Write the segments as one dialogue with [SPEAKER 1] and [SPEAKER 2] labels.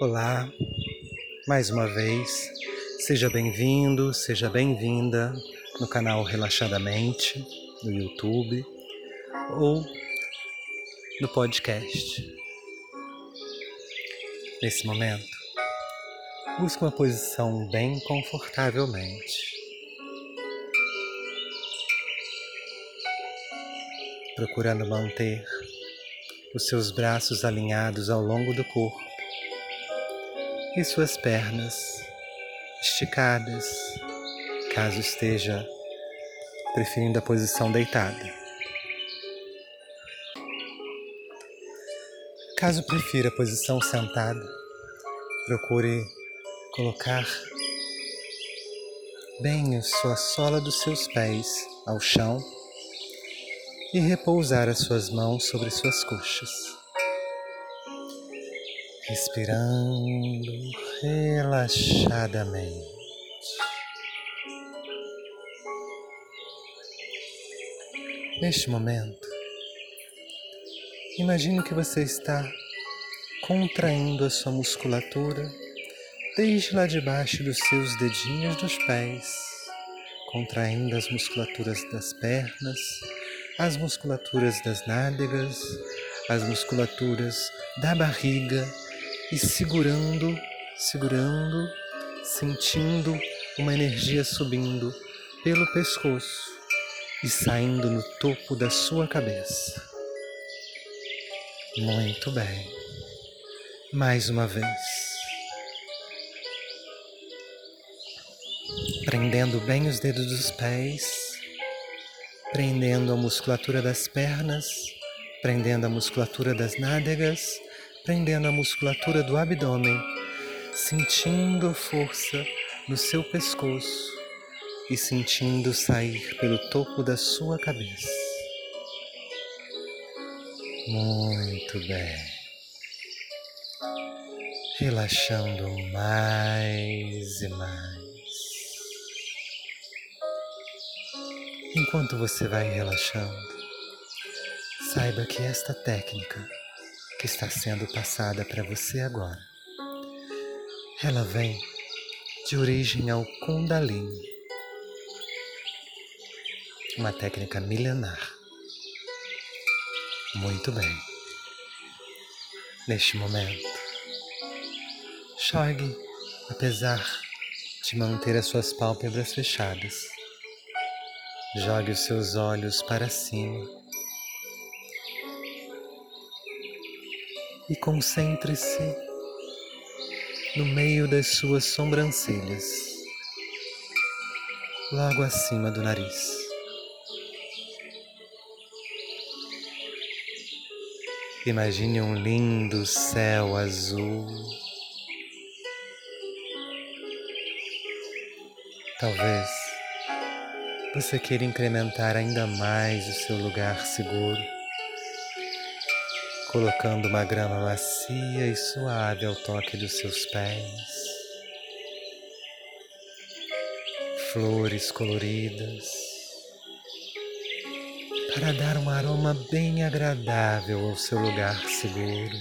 [SPEAKER 1] Olá, mais uma vez, seja bem-vindo, seja bem-vinda no canal Relaxadamente, no YouTube ou no podcast. Nesse momento, busque uma posição bem confortavelmente. Procurando manter os seus braços alinhados ao longo do corpo e suas pernas esticadas, caso esteja preferindo a posição deitada. Caso prefira a posição sentada, procure colocar bem a sua sola dos seus pés ao chão e repousar as suas mãos sobre suas coxas respirando relaxadamente. Neste momento, imagine que você está contraindo a sua musculatura desde lá de baixo dos seus dedinhos dos pés, contraindo as musculaturas das pernas, as musculaturas das nádegas, as musculaturas da barriga e segurando, segurando, sentindo uma energia subindo pelo pescoço e saindo no topo da sua cabeça. Muito bem. Mais uma vez. Prendendo bem os dedos dos pés, prendendo a musculatura das pernas, prendendo a musculatura das nádegas prendendo a musculatura do abdômen, sentindo a força no seu pescoço e sentindo sair pelo topo da sua cabeça. Muito bem. Relaxando mais e mais. Enquanto você vai relaxando, saiba que esta técnica que está sendo passada para você agora. Ela vem de origem ao Kundalini, uma técnica milenar. Muito bem. Neste momento, jogue, apesar de manter as suas pálpebras fechadas, jogue os seus olhos para cima e concentre-se no meio das suas sobrancelhas, logo acima do nariz. Imagine um lindo céu azul. Talvez você queira incrementar ainda mais o seu lugar seguro colocando uma grama macia e suave ao toque dos seus pés, flores coloridas, para dar um aroma bem agradável ao seu lugar seguro.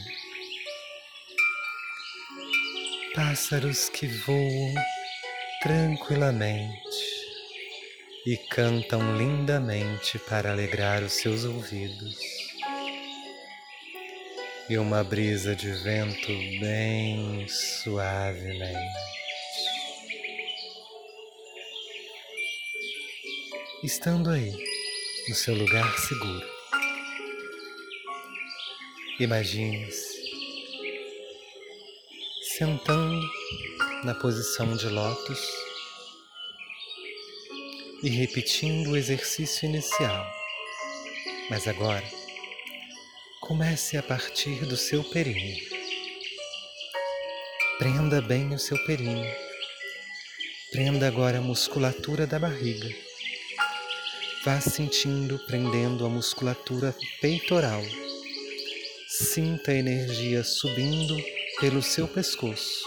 [SPEAKER 1] Pássaros que voam tranquilamente e cantam lindamente para alegrar os seus ouvidos e uma brisa de vento bem suavemente. Estando aí, no seu lugar seguro, imagine-se sentando na posição de lótus e repetindo o exercício inicial. Mas agora, Comece a partir do seu períneo. Prenda bem o seu períneo. Prenda agora a musculatura da barriga. Vá sentindo, prendendo a musculatura peitoral. Sinta a energia subindo pelo seu pescoço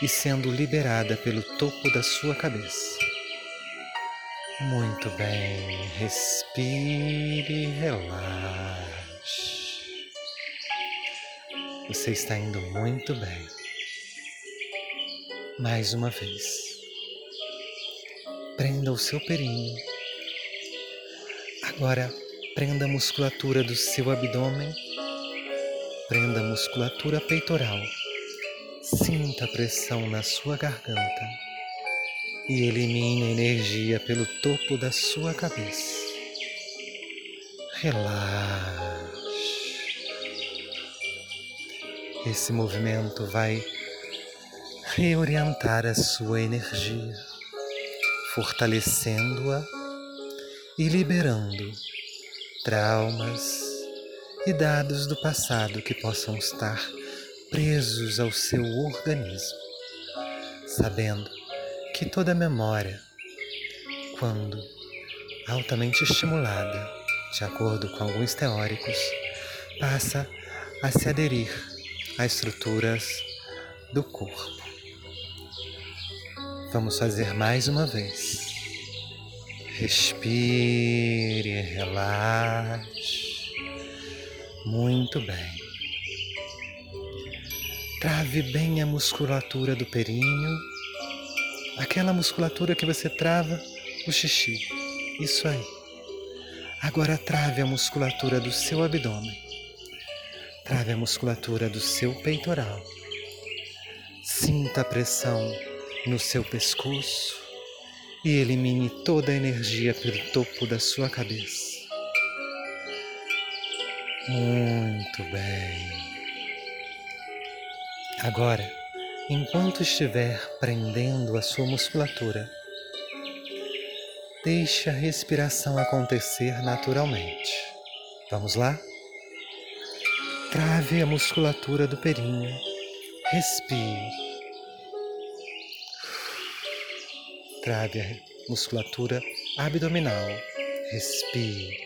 [SPEAKER 1] e sendo liberada pelo topo da sua cabeça. Muito bem, respire e relaxe. Você está indo muito bem. Mais uma vez. Prenda o seu períneo. Agora, prenda a musculatura do seu abdômen. Prenda a musculatura peitoral. Sinta a pressão na sua garganta e elimine a energia pelo topo da sua cabeça. Relaxe. Esse movimento vai reorientar a sua energia, fortalecendo-a e liberando traumas e dados do passado que possam estar presos ao seu organismo, sabendo que toda memória, quando altamente estimulada, de acordo com alguns teóricos, passa a se aderir a estruturas do corpo. Vamos fazer mais uma vez. Respire, relaxe. Muito bem. Trave bem a musculatura do períneo, aquela musculatura que você trava o xixi. Isso aí. Agora trave a musculatura do seu abdômen. Trave a musculatura do seu peitoral. Sinta a pressão no seu pescoço e elimine toda a energia pelo topo da sua cabeça. Muito bem. Agora, enquanto estiver prendendo a sua musculatura, deixe a respiração acontecer naturalmente. Vamos lá? Trave a musculatura do períneo. Respire. Trave a musculatura abdominal. Respire.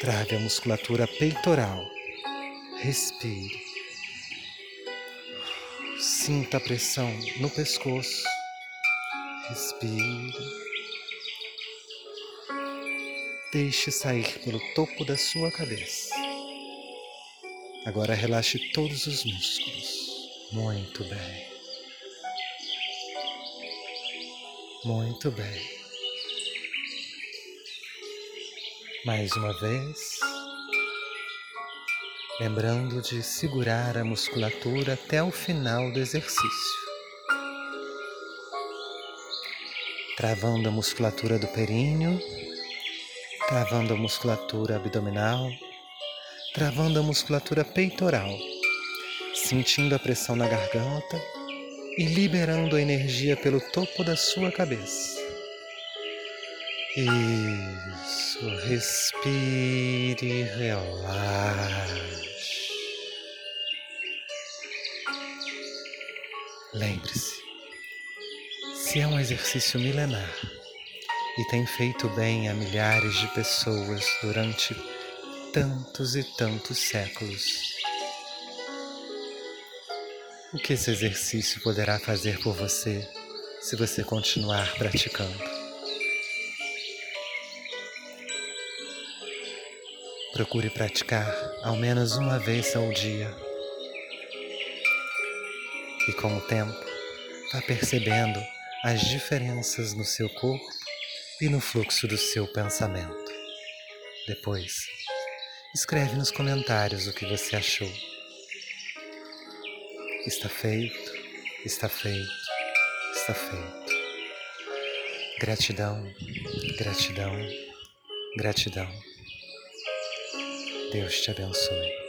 [SPEAKER 1] Trave a musculatura peitoral. Respire. Sinta a pressão no pescoço. Respire. Deixe sair pelo topo da sua cabeça. Agora relaxe todos os músculos. Muito bem. Muito bem. Mais uma vez. Lembrando de segurar a musculatura até o final do exercício. Travando a musculatura do períneo, travando a musculatura abdominal, travando a musculatura peitoral, sentindo a pressão na garganta. E liberando a energia pelo topo da sua cabeça. Isso, respire, relaxe. Lembre-se, se é um exercício milenar e tem feito bem a milhares de pessoas durante tantos e tantos séculos, o que esse exercício poderá fazer por você se você continuar praticando? Procure praticar ao menos uma vez ao dia. E com o tempo, vá percebendo as diferenças no seu corpo e no fluxo do seu pensamento. Depois, escreve nos comentários o que você achou. Está feito, está feito, está feito. Gratidão, gratidão, gratidão. Deus te abençoe.